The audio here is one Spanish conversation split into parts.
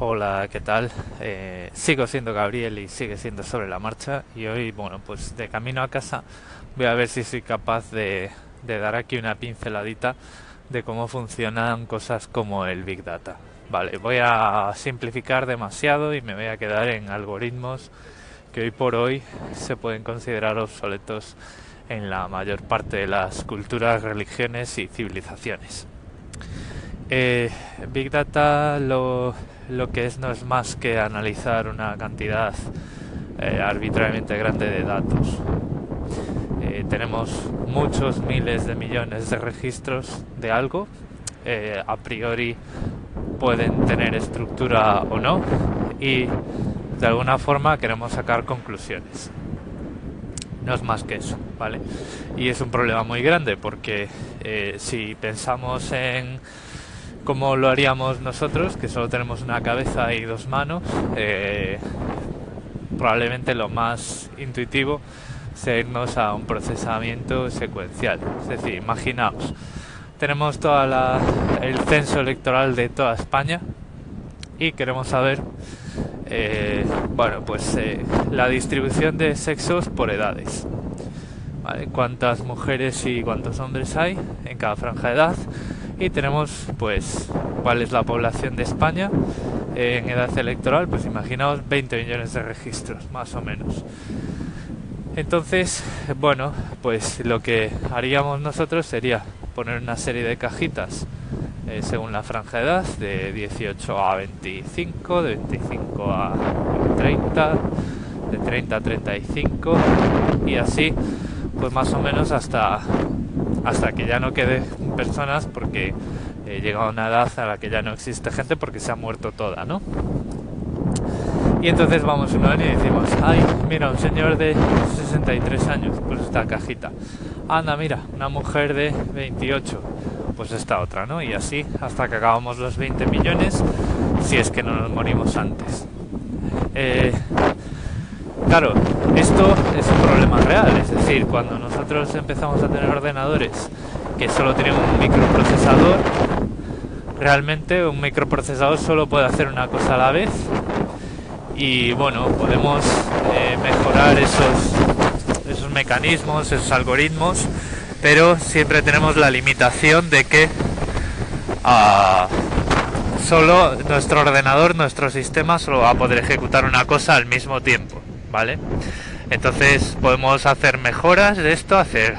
Hola, ¿qué tal? Eh, sigo siendo Gabriel y sigue siendo sobre la marcha y hoy, bueno, pues de camino a casa voy a ver si soy capaz de, dar aquí una pinceladita de cómo funcionan cosas como el Big Data. Vale, voy a simplificar demasiado y me voy a quedar en algoritmos que hoy por hoy se pueden considerar obsoletos en la mayor parte de las culturas, religiones y civilizaciones. Eh, Big Data lo, lo, que es no es más que analizar una cantidad eh, arbitrariamente grande de datos. Eh, tenemos muchos miles de millones de registros de algo. Eh, a priori pueden tener estructura o no y de alguna forma queremos sacar conclusiones. No es más que eso, ¿vale? Y es un problema muy grande porque si pensamos en cómo lo haríamos nosotros, que solo tenemos una cabeza y dos manos, eh, probablemente lo más intuitivo sea irnos a un procesamiento secuencial. Es decir, imaginaos, tenemos todo el censo electoral de toda España y queremos saber eh, bueno pues eh, la distribución de sexos por edades cuántas mujeres y cuántos hombres hay en cada franja de edad y tenemos pues cuál es la población de España en edad electoral pues imaginaos 20 millones de registros más o menos. Entonces bueno pues lo que haríamos nosotros sería poner una serie de cajitas eh, según la franja de edad, de 18 a 25, de 25 a 30, de 30 a 35 y así pues más o menos hasta hasta que ya no quede personas porque eh, llega una edad a la que ya no existe gente porque se ha muerto toda, ¿no? Y entonces vamos uno y decimos, ay, mira, un señor de 63 años, pues esta cajita. Anda, mira, una mujer de 28, pues esta otra, ¿no? Y así hasta que acabamos los 20 millones, si es que no nos morimos antes. Eh, claro, esto es un problema real, es decir, cuando nosotros empezamos a tener ordenadores que solo tienen un microprocesador, realmente un microprocesador solo puede hacer una cosa a la vez. Y bueno, podemos eh, mejorar esos, esos mecanismos, esos algoritmos, pero siempre tenemos la limitación de que uh, solo nuestro ordenador, nuestro sistema, solo va a poder ejecutar una cosa al mismo tiempo, ¿vale? Entonces podemos hacer mejoras de esto, hacer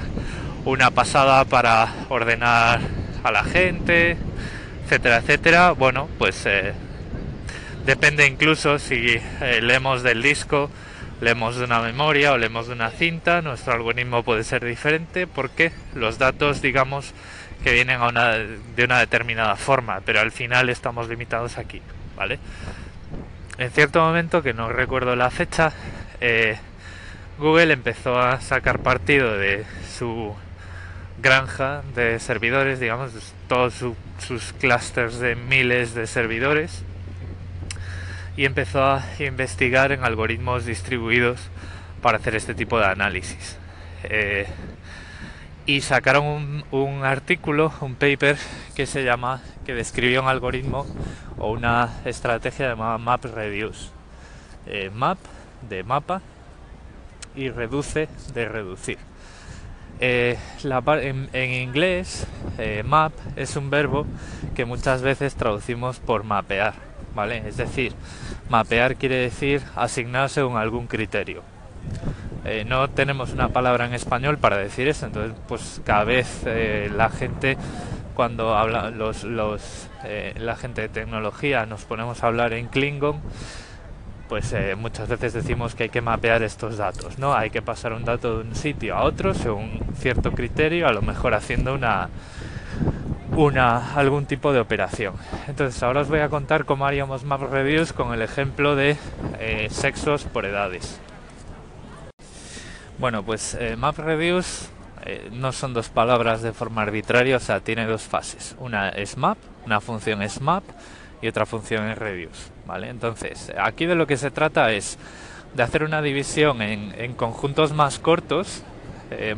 una pasada para ordenar a la gente, etcétera, etcétera. Bueno, pues eh, Depende incluso si eh, leemos del disco, leemos de una memoria o leemos de una cinta, nuestro algoritmo puede ser diferente porque los datos, digamos, que vienen de una determinada forma, pero al final estamos limitados aquí, ¿vale? En cierto momento, que no recuerdo la fecha, eh, Google empezó a sacar partido de su granja de servidores, digamos, todos sus clusters de miles de servidores y empezó a investigar en algoritmos distribuidos para hacer este tipo de análisis. Eh, y sacaron un, artículo, un paper que se llama, que describió un algoritmo o una estrategia llamada Map Reduce. Eh, map de mapa y reduce de reducir. Eh, en, inglés, map es un verbo que muchas veces traducimos por mapear ¿vale? Es decir, mapear quiere decir asignar según algún criterio. Eh, no tenemos una palabra en español para decir eso, entonces pues cada vez eh, la gente cuando habla los, los eh, la gente de tecnología nos ponemos a hablar en Klingon pues muchas veces decimos que hay que mapear estos datos, ¿no? Hay que pasar un dato de un sitio a otro según cierto criterio, a lo mejor haciendo una una, algún tipo de operación. Entonces ahora os voy a contar cómo haríamos map reviews con el ejemplo de eh, sexos por edades. Bueno, pues eh, map reviews eh, no son dos palabras de forma arbitraria, o sea, tiene dos fases. Una es map, una función es map y otra función es reviews. Entonces, aquí de lo que se trata es de hacer una división en, conjuntos más cortos,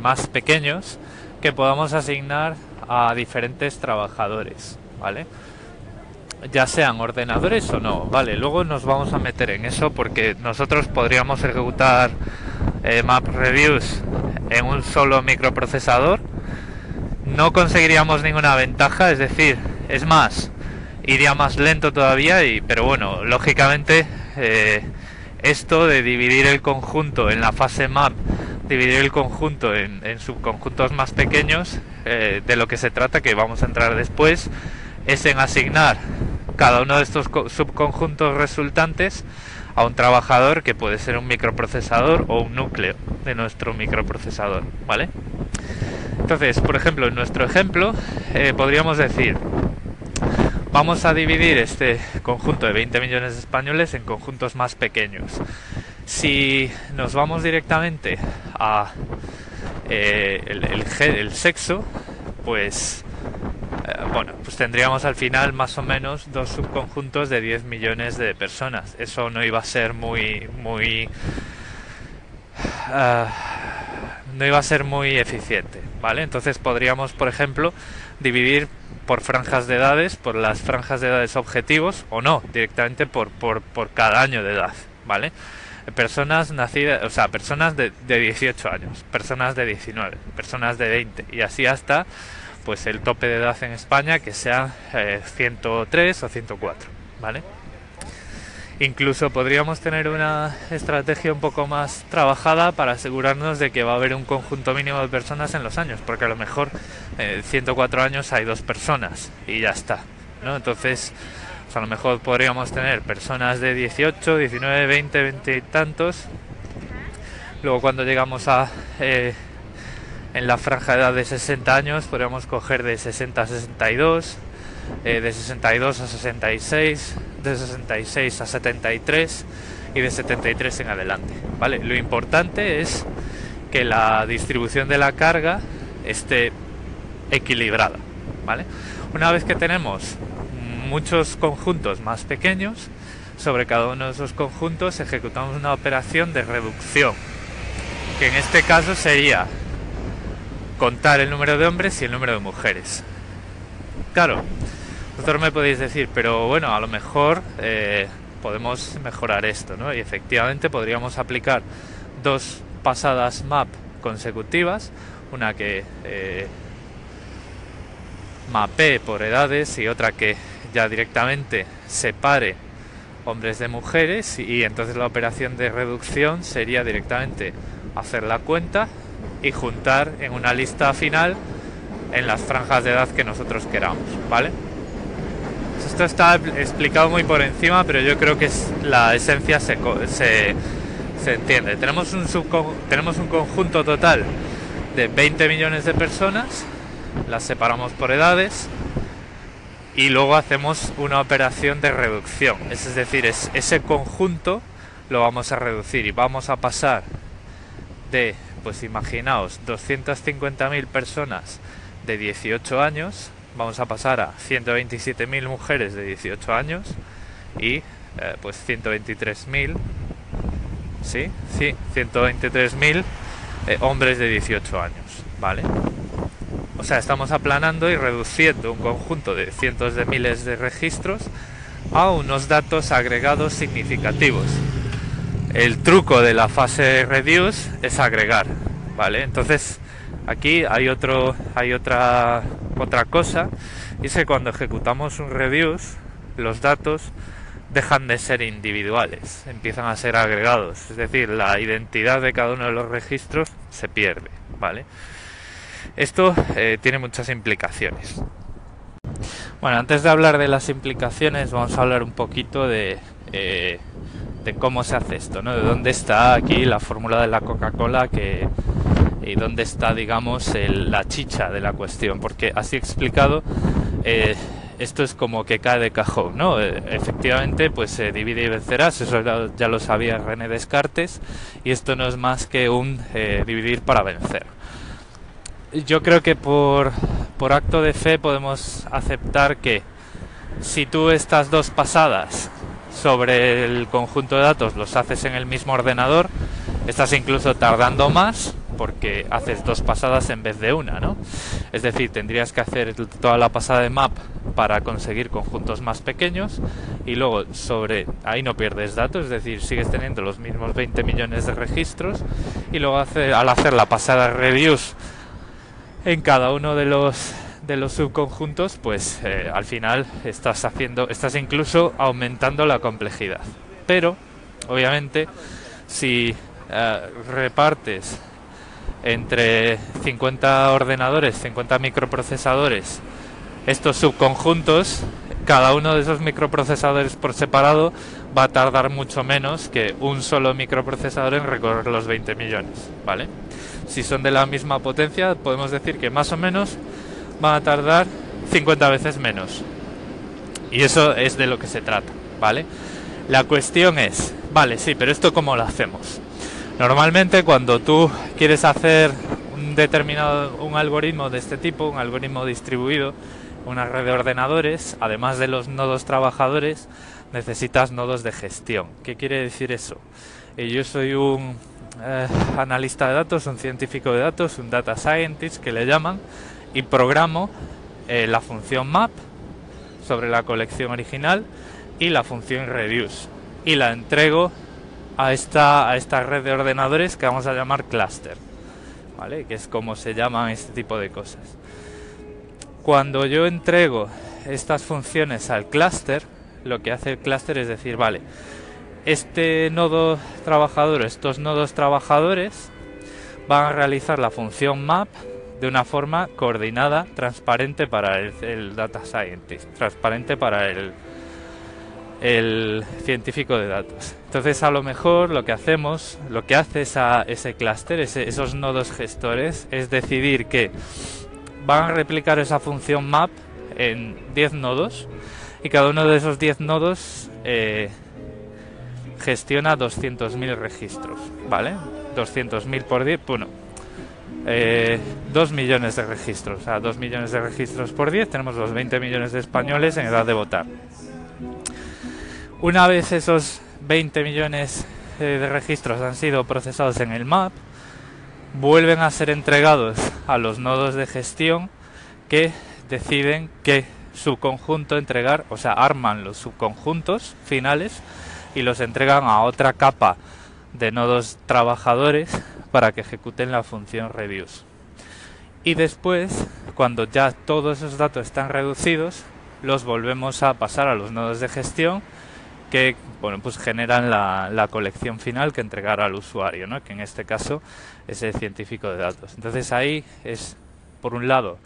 más pequeños, que podamos asignar a diferentes trabajadores, ¿vale? ya sean ordenadores o no, vale, luego nos vamos a meter en eso porque nosotros podríamos ejecutar eh, map reviews en un solo microprocesador, no conseguiríamos ninguna ventaja, es decir, es más, iría más lento todavía, pero bueno, lógicamente eh, esto de dividir el conjunto en la fase map, dividir el conjunto en, subconjuntos más pequeños, eh, de lo que se trata, que vamos a entrar después, es en asignar cada uno de estos subconjuntos resultantes a un trabajador que puede ser un microprocesador o un núcleo de nuestro microprocesador, ¿vale? Entonces, por ejemplo, en nuestro ejemplo eh, podríamos decir, vamos a dividir este conjunto de 20 millones de españoles en conjuntos más pequeños. Si nos vamos directamente a eh, el, sexo, pues eh, bueno, pues tendríamos al final más o menos dos subconjuntos de 10 millones de personas. Eso no iba a ser muy, muy, eh, no iba a ser muy eficiente, ¿vale? Entonces podríamos, por ejemplo, dividir por franjas de edades, por las franjas de edades objetivos, o no, directamente por, por, por cada año de edad, ¿vale? Personas nacidas, o sea, personas de, de 18 años, personas de 19, personas de 20, y así hasta pues el tope de edad en España que sea 103 eh, o 104, ¿vale? Incluso podríamos tener una estrategia un poco más trabajada para asegurarnos de que va a haber un conjunto mínimo de personas en los años, porque a lo mejor en 104 años hay dos personas y ya está, ¿no? Entonces, pues a lo mejor podríamos tener personas de 18, 19, 20, 20 y tantos. Luego cuando llegamos a eh, en la franja de edad de 60 años podríamos coger de 60 a 62, eh, de 62 a 66, de 66 a 73 y de 73 en adelante. ¿vale? Lo importante es que la distribución de la carga esté equilibrada. ¿vale? Una vez que tenemos muchos conjuntos más pequeños, sobre cada uno de esos conjuntos ejecutamos una operación de reducción, que en este caso sería contar el número de hombres y el número de mujeres. Claro, vosotros me podéis decir, pero bueno, a lo mejor eh, podemos mejorar esto, ¿no? Y efectivamente podríamos aplicar dos pasadas map consecutivas, una que eh, mapee por edades y otra que ya directamente separe hombres de mujeres y entonces la operación de reducción sería directamente hacer la cuenta y juntar en una lista final en las franjas de edad que nosotros queramos, ¿vale? Esto está explicado muy por encima, pero yo creo que la esencia se, se, entiende. Tenemos un, tenemos un conjunto total de 20 millones de personas, las separamos por edades y luego hacemos una operación de reducción. Es decir, es, ese conjunto lo vamos a reducir y vamos a pasar de pues imaginaos 250.000 personas de 18 años, vamos a pasar a 127.000 mujeres de 18 años y eh, pues 123.000, sí, sí, 123.000 eh, hombres de 18 años, ¿vale? O sea, estamos aplanando y reduciendo un conjunto de cientos de miles de registros a unos datos agregados significativos el truco de la fase reduce es agregar, ¿vale? Entonces aquí hay otro, hay otra otra cosa es que cuando ejecutamos un reduce los datos dejan de ser individuales, empiezan a ser agregados, es decir, la identidad de cada uno de los registros se pierde, ¿vale? Esto eh, tiene muchas implicaciones. Bueno, antes de hablar de las implicaciones, vamos a hablar un poquito de eh, de cómo se hace esto, ¿no? De dónde está aquí la fórmula de la Coca-Cola que y dónde está, digamos, la chicha de la cuestión, porque así explicado eh, esto es como que cae de cajón, ¿no? Eh, efectivamente, pues se divide y vencerás, eso ya, lo sabía René Descartes, y esto no es más que un eh, dividir para vencer. Yo creo que por, por acto de fe podemos aceptar que si tú estas dos pasadas sobre el conjunto de datos los haces en el mismo ordenador, estás incluso tardando más porque haces dos pasadas en vez de una, ¿no? Es decir, tendrías que hacer toda la pasada de map para conseguir conjuntos más pequeños y luego sobre ahí no pierdes datos, es decir, sigues teniendo los mismos 20 millones de registros y luego al hacer la pasada reviews en cada uno de los de los subconjuntos, pues eh, al final estás haciendo, estás incluso aumentando la complejidad. Pero, obviamente, si eh, repartes entre 50 ordenadores, 50 microprocesadores, estos subconjuntos, cada uno de esos microprocesadores por separado va a tardar mucho menos que un solo microprocesador en recorrer los 20 millones, ¿vale? Si son de la misma potencia, podemos decir que más o menos van a tardar 50 veces menos. Y eso es de lo que se trata, ¿vale? La cuestión es, vale, sí, pero esto cómo lo hacemos? Normalmente cuando tú quieres hacer un determinado un algoritmo de este tipo, un algoritmo distribuido, una red de ordenadores, además de los nodos trabajadores, necesitas nodos de gestión. ¿Qué quiere decir eso? Eh, yo soy un eh, analista de datos, un científico de datos, un data scientist que le llaman, y programo eh, la función map sobre la colección original y la función reduce y la entrego a esta, a esta red de ordenadores que vamos a llamar cluster, ¿vale? que es como se llaman este tipo de cosas. Cuando yo entrego estas funciones al clúster, lo que hace el clúster es decir, vale, este nodo trabajador, estos nodos trabajadores van a realizar la función map de una forma coordinada, transparente para el, data scientist, transparente para el, el científico de datos. Entonces, a lo mejor lo que hacemos, lo que hace esa, ese clúster, esos nodos gestores, es decidir que van a replicar esa función map en 10 nodos y cada uno de esos 10 nodos eh, gestiona 200.000 registros, ¿vale? 200.000 por 10, bueno, eh, 2 millones de registros, o sea, 2 millones de registros por 10, tenemos los 20 millones de españoles en edad de votar. Una vez esos 20 millones eh, de registros han sido procesados en el MAP, vuelven a ser entregados a los nodos de gestión que deciden qué subconjunto entregar, o sea, arman los subconjuntos finales y los entregan a otra capa de nodos trabajadores para que ejecuten la función reduce. Y después, cuando ya todos esos datos están reducidos, los volvemos a pasar a los nodos de gestión que bueno, pues generan la, la, colección final que entregará al usuario, ¿no? que en este caso es el científico de datos. Entonces ahí es, por un lado,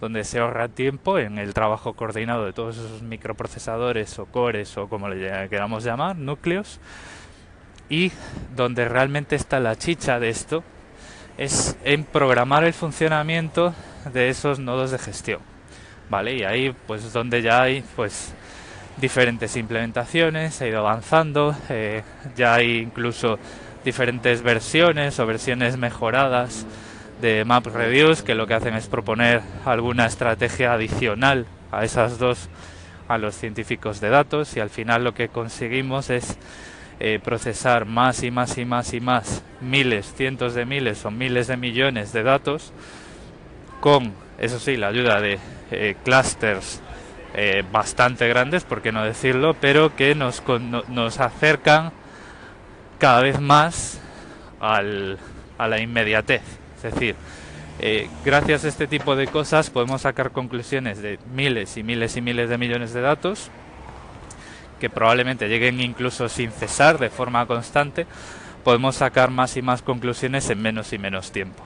donde se ahorra tiempo en el trabajo coordinado de todos esos microprocesadores o cores o como le queramos llamar, núcleos, y donde realmente está la chicha de esto es en programar el funcionamiento de esos nodos de gestión. ¿Vale? Y ahí pues donde ya hay pues diferentes implementaciones, ha ido avanzando, eh, ya hay incluso diferentes versiones o versiones mejoradas de MapReduce que lo que hacen es proponer alguna estrategia adicional a esas dos a los científicos de datos y al final lo que conseguimos es eh, procesar más y más y más y más miles, cientos de miles o miles de millones de datos con, eso sí, la ayuda de eh, clusters eh, bastante grandes, por qué no decirlo, pero que nos, nos acercan cada vez más al, a la inmediatez. Es decir, eh, gracias a este tipo de cosas podemos sacar conclusiones de miles y miles y miles de millones de datos que probablemente lleguen incluso sin cesar de forma constante, podemos sacar más y más conclusiones en menos y menos tiempo.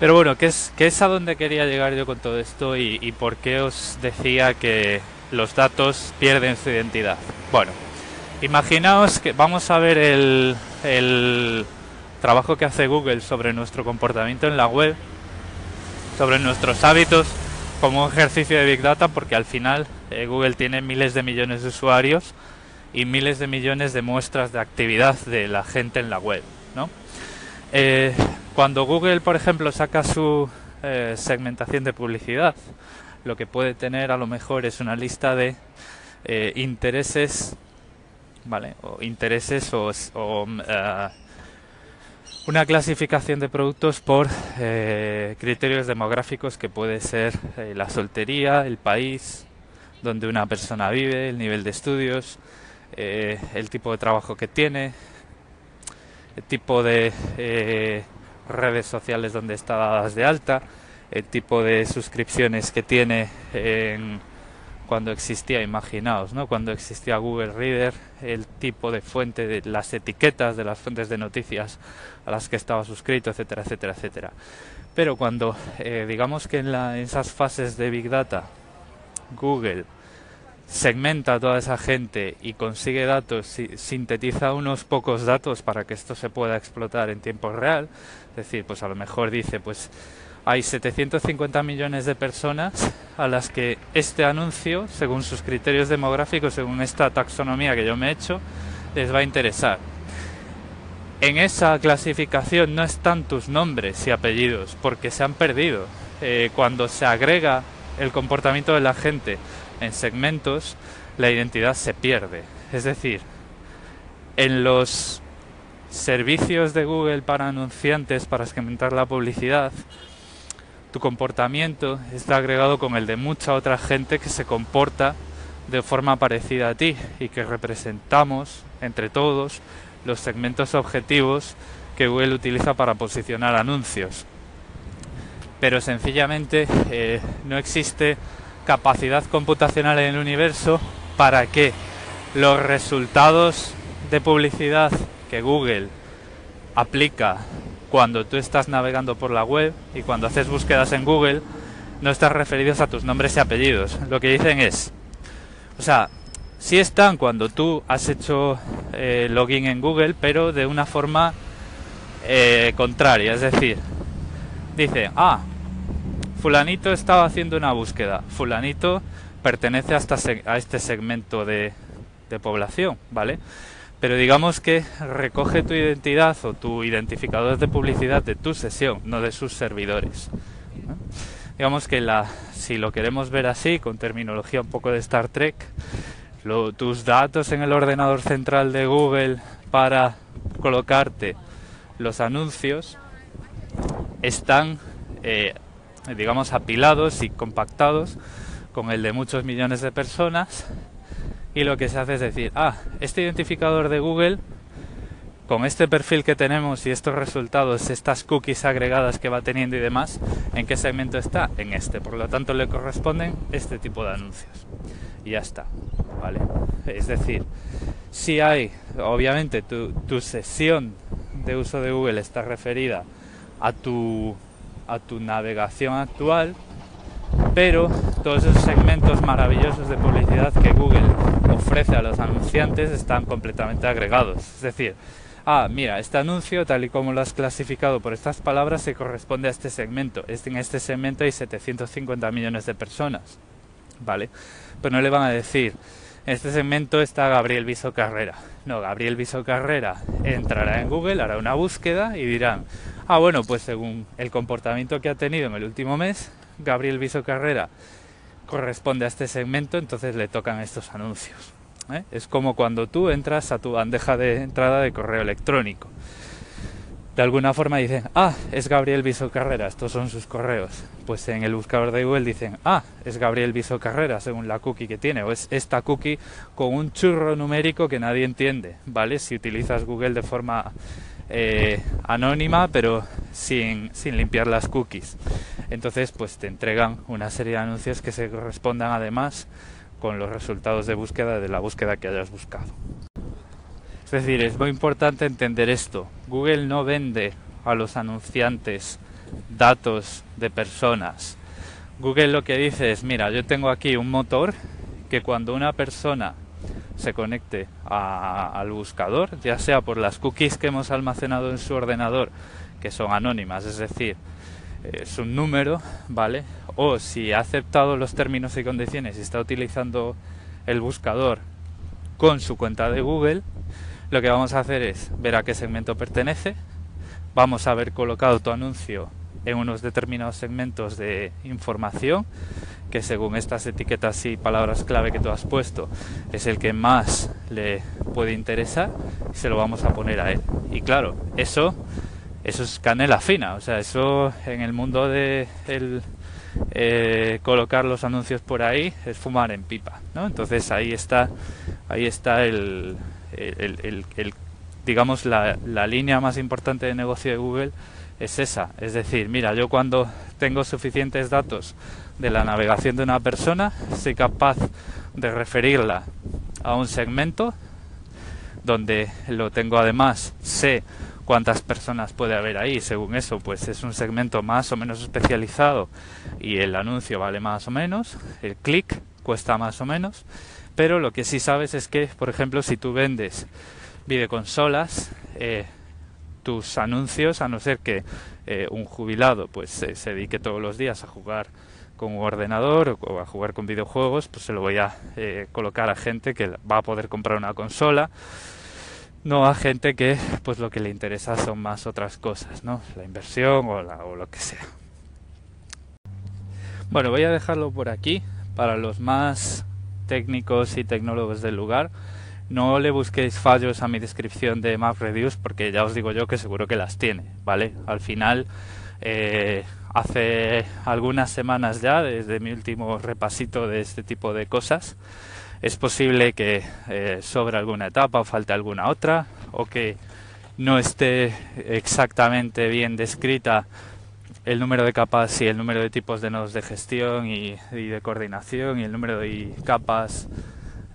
Pero bueno, ¿qué es, a dónde quería llegar yo con todo esto y, por qué os decía que los datos pierden su identidad? Bueno, imaginaos que vamos a ver el, el trabajo que hace Google sobre nuestro comportamiento en la web, sobre nuestros hábitos como un ejercicio de Big Data, porque al final eh, Google tiene miles de millones de usuarios y miles de millones de muestras de actividad de la gente en la web, ¿no? Eh, cuando Google, por ejemplo, saca su eh, segmentación de publicidad, lo que puede tener a lo mejor es una lista de eh, intereses, ¿vale? O intereses o, una clasificación de productos por eh, criterios demográficos que puede ser eh, la soltería, el país donde una persona vive, el nivel de estudios, eh, el tipo de trabajo que tiene, el tipo de redes sociales donde está dadas de alta, el tipo de suscripciones que tiene en cuando existía, imaginaos, ¿no? cuando existía Google Reader, el tipo de fuente de las etiquetas de las fuentes de noticias a las que estaba suscrito, etcétera, etcétera, etcétera. Pero cuando, eh, digamos que en, la, en esas fases de Big Data, Google segmenta a toda esa gente y consigue datos, sintetiza unos pocos datos para que esto se pueda explotar en tiempo real, decir, pues a lo mejor dice, pues hay 750 millones de personas a las que este anuncio, según sus criterios demográficos, según esta taxonomía que yo me he hecho, les va a interesar. En esa clasificación no están tus nombres y apellidos, porque se han perdido. Eh, cuando se agrega el comportamiento de la gente en segmentos, la identidad se pierde. Es decir, en los servicios de Google para anunciantes, para segmentar la publicidad, tu comportamiento está agregado con el de mucha otra gente que se comporta de forma parecida a ti y que representamos entre todos los segmentos objetivos que Google utiliza para posicionar anuncios. Pero sencillamente eh, no existe capacidad computacional en el universo para que los resultados de publicidad que Google aplica cuando tú estás navegando por la web y cuando haces búsquedas en Google, no estás referidos a tus nombres y apellidos. Lo que dicen es, o sea, sí están cuando tú has hecho eh, login en Google, pero de una forma eh, contraria. Es decir, dice, ah, fulanito estaba haciendo una búsqueda, fulanito pertenece a, a este segmento de, de población, ¿vale? Pero digamos que recoge tu identidad o tu identificador de publicidad de tu sesión, no de sus servidores. Digamos que la, si lo queremos ver así, con terminología un poco de Star Trek, tus datos en el ordenador central de Google para colocarte los anuncios están, eh, digamos, apilados y compactados con el de muchos millones de personas y lo que se hace es decir, ah, este identificador de Google, con este perfil que tenemos y estos resultados, estas cookies agregadas que va teniendo y demás, ¿en qué segmento está? En este. Por lo tanto, le corresponden este tipo de anuncios. Y ya está. ¿Vale? Es decir, si hay, obviamente, tu, tu sesión de uso de Google está referida a tu, a tu navegación actual, pero todos esos segmentos maravillosos de publicidad que Google ofrece a los anunciantes están completamente agregados. Es decir, ah, mira, este anuncio, tal y como lo has clasificado por estas palabras, se corresponde a este segmento. En este segmento hay 750 millones de personas, ¿vale? Pero no le van a decir, en este segmento está Gabriel Viso Carrera. No, Gabriel Viso Carrera entrará en Google, hará una búsqueda y dirán, ah, bueno, pues según el comportamiento que ha tenido en el último mes, Gabriel Viso Carrera corresponde a este segmento, entonces le tocan estos anuncios. ¿eh? Es como cuando tú entras a tu bandeja de entrada de correo electrónico. De alguna forma dicen, ah, es Gabriel Viso Carrera, estos son sus correos. Pues en el buscador de Google dicen, ah, es Gabriel Viso Carrera, según la cookie que tiene, o es esta cookie con un churro numérico que nadie entiende, ¿vale? Si utilizas Google de forma eh, anónima, pero sin, sin limpiar las cookies. Entonces, pues te entregan una serie de anuncios que se correspondan además con los resultados de búsqueda de la búsqueda que hayas buscado. Es decir, es muy importante entender esto. Google no vende a los anunciantes datos de personas. Google lo que dice es, mira, yo tengo aquí un motor que cuando una persona se conecte al buscador, ya sea por las cookies que hemos almacenado en su ordenador, que son anónimas, es decir, es un número, ¿vale? O si ha aceptado los términos y condiciones y está utilizando el buscador con su cuenta de Google, lo que vamos a hacer es ver a qué segmento pertenece, vamos a haber colocado tu anuncio en unos determinados segmentos de información que según estas etiquetas y palabras clave que tú has puesto es el que más le puede interesar se lo vamos a poner a él. Y claro, eso eso es canela fina, o sea, eso en el mundo de el, eh, colocar los anuncios por ahí es fumar en pipa, ¿no? Entonces ahí está, ahí está el, el, el, digamos la, la línea más importante de negocio de Google es esa, es decir, mira, yo cuando tengo suficientes datos de la navegación de una persona, soy capaz de referirla a un segmento donde lo tengo además, sé cuántas personas puede haber ahí. Según eso, pues es un segmento más o menos especializado y el anuncio vale más o menos, el clic cuesta más o menos, pero lo que sí sabes es que, por ejemplo, si tú vendes videoconsolas, eh, tus anuncios, a no ser que eh, un jubilado pues se dedique todos los días a jugar con un ordenador o a jugar con videojuegos, pues se lo voy a eh, colocar a gente que va a poder comprar una consola no a gente que pues lo que le interesa son más otras cosas, ¿no? La inversión o, o lo que sea. Bueno, voy a dejarlo por aquí para los más técnicos y tecnólogos del lugar. No le busquéis fallos a mi descripción de MapReduce porque ya os digo yo que seguro que las tiene, ¿vale? Al final, eh, hace algunas semanas ya, desde mi último repasito de este tipo de cosas, es posible que eh, sobre alguna etapa o falte alguna otra o que no esté exactamente bien descrita el número de capas y el número de tipos de nodos de gestión y, de coordinación y el número de capas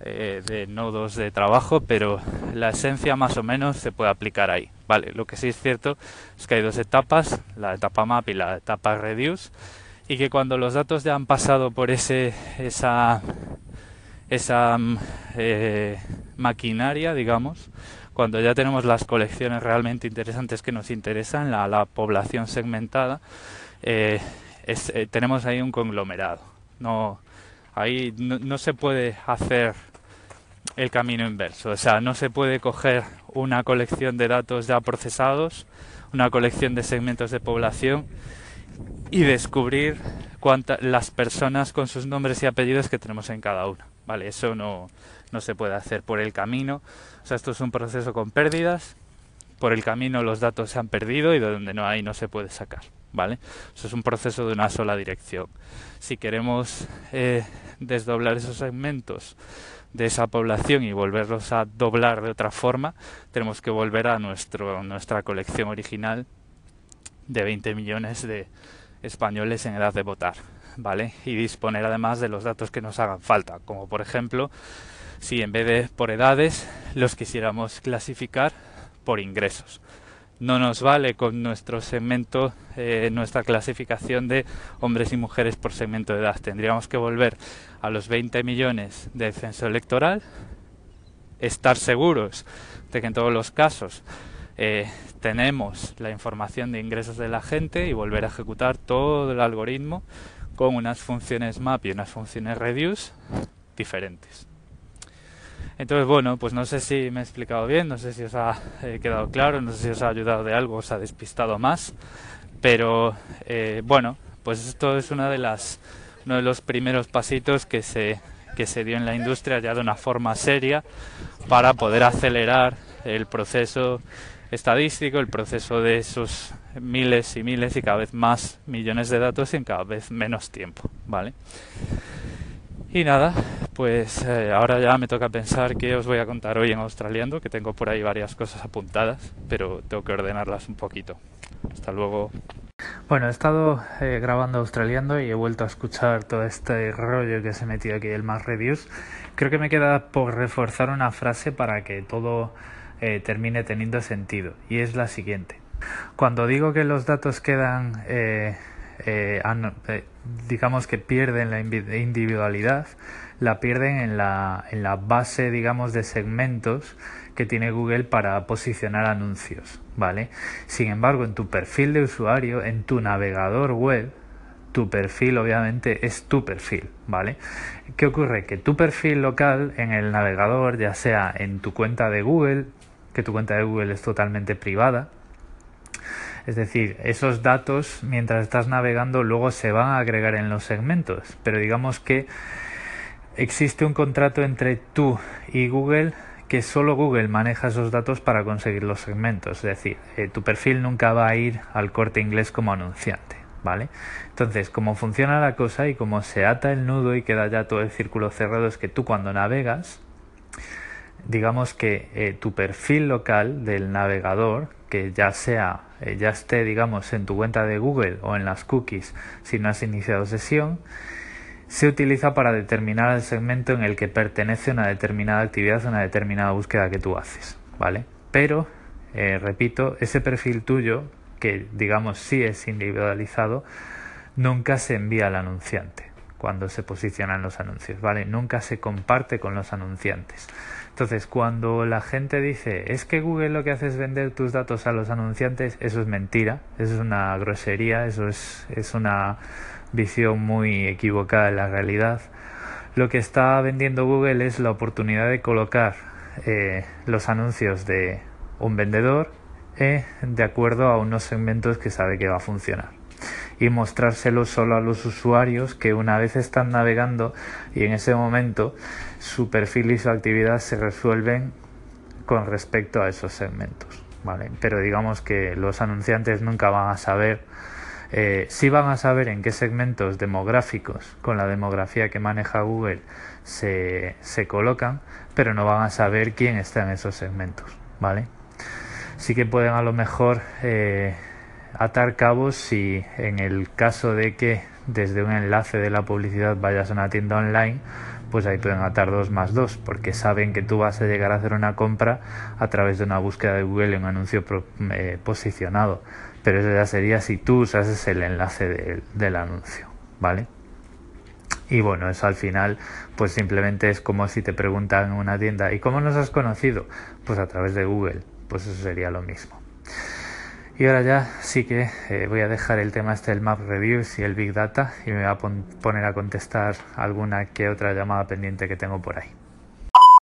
eh, de nodos de trabajo, pero la esencia más o menos se puede aplicar ahí. Vale, lo que sí es cierto es que hay dos etapas, la etapa map y la etapa reduce, y que cuando los datos ya han pasado por ese, esa esa mm, eh, maquinaria, digamos, cuando ya tenemos las colecciones realmente interesantes que nos interesan, la, la población segmentada, eh, tenemos ahí un conglomerado. No, ahí no, se puede hacer el camino inverso, o sea, no se puede coger una colección de datos ya procesados, una colección de segmentos de población y descubrir cuántas las personas con sus nombres y apellidos que tenemos en cada una. Vale, eso no, no se puede hacer por el camino. O sea, esto es un proceso con pérdidas. Por el camino los datos se han perdido y de donde no hay no se puede sacar. ¿Vale? Eso es un proceso de una sola dirección. Si queremos eh, desdoblar esos segmentos de esa población y volverlos a doblar de otra forma, tenemos que volver a nuestro, nuestra colección original de 20 millones de españoles en edad de votar. ¿vale? Y disponer además de los datos que nos hagan falta, como por ejemplo, si en vez de por edades los quisiéramos clasificar por ingresos. No nos vale con nuestro segmento, eh, nuestra clasificación de hombres y mujeres por segmento de edad. Tendríamos que volver a los 20 millones del censo electoral, estar seguros de que en todos los casos eh, tenemos la información de ingresos de la gente y volver a ejecutar todo el algoritmo con unas funciones map y unas funciones reduce diferentes. Entonces, bueno, pues no sé si me he explicado bien, no sé si os ha eh, quedado claro, no sé si os ha ayudado de algo, os ha despistado más, pero eh, bueno, pues esto es una de las, uno de los primeros pasitos que se, que se dio en la industria ya de una forma seria para poder acelerar el proceso estadístico, el proceso de esos miles y miles y cada vez más millones de datos en cada vez menos tiempo, ¿vale? Y nada, pues eh, ahora ya me toca pensar qué os voy a contar hoy en Australiando, que tengo por ahí varias cosas apuntadas, pero tengo que ordenarlas un poquito. Hasta luego. Bueno, he estado eh, grabando Australiando y he vuelto a escuchar todo este rollo que se metido aquí del más reviews. Creo que me queda por reforzar una frase para que todo eh, termine teniendo sentido y es la siguiente. Cuando digo que los datos quedan, digamos que pierden la individualidad, la pierden en la, en la base, digamos, de segmentos que tiene Google para posicionar anuncios, ¿vale? Sin embargo, en tu perfil de usuario, en tu navegador web, tu perfil obviamente es tu perfil, ¿vale? ¿Qué ocurre? Que tu perfil local en el navegador, ya sea en tu cuenta de Google, que tu cuenta de Google es totalmente privada. Es decir, esos datos mientras estás navegando luego se van a agregar en los segmentos, pero digamos que existe un contrato entre tú y Google que solo Google maneja esos datos para conseguir los segmentos. Es decir, eh, tu perfil nunca va a ir al corte inglés como anunciante. ¿Vale? Entonces, cómo funciona la cosa y cómo se ata el nudo y queda ya todo el círculo cerrado es que tú cuando navegas, digamos que eh, tu perfil local del navegador, que ya sea, eh, ya esté, digamos, en tu cuenta de Google o en las cookies si no has iniciado sesión, se utiliza para determinar el segmento en el que pertenece una determinada actividad, una determinada búsqueda que tú haces, ¿vale? Pero, eh, repito, ese perfil tuyo, que digamos sí es individualizado, nunca se envía al anunciante cuando se posicionan los anuncios, ¿vale? Nunca se comparte con los anunciantes. Entonces, cuando la gente dice, es que Google lo que hace es vender tus datos a los anunciantes, eso es mentira, eso es una grosería, eso es, es una visión muy equivocada de la realidad. Lo que está vendiendo Google es la oportunidad de colocar eh, los anuncios de un vendedor eh, de acuerdo a unos segmentos que sabe que va a funcionar y mostrárselos solo a los usuarios que una vez están navegando y en ese momento su perfil y su actividad se resuelven con respecto a esos segmentos. ¿vale? Pero digamos que los anunciantes nunca van a saber eh, sí van a saber en qué segmentos demográficos con la demografía que maneja Google se, se colocan, pero no van a saber quién está en esos segmentos, ¿vale? Sí que pueden a lo mejor eh, atar cabos si en el caso de que desde un enlace de la publicidad vayas a una tienda online, pues ahí pueden atar dos más dos, porque saben que tú vas a llegar a hacer una compra a través de una búsqueda de Google en un anuncio eh, posicionado pero eso ya sería si tú usases el enlace del anuncio, ¿vale? Y bueno, eso al final, pues simplemente es como si te preguntan en una tienda, ¿y cómo nos has conocido? Pues a través de Google, pues eso sería lo mismo. Y ahora ya sí que eh, voy a dejar el tema este del Map Reviews y el Big Data y me voy a poner a contestar alguna que otra llamada pendiente que tengo por ahí.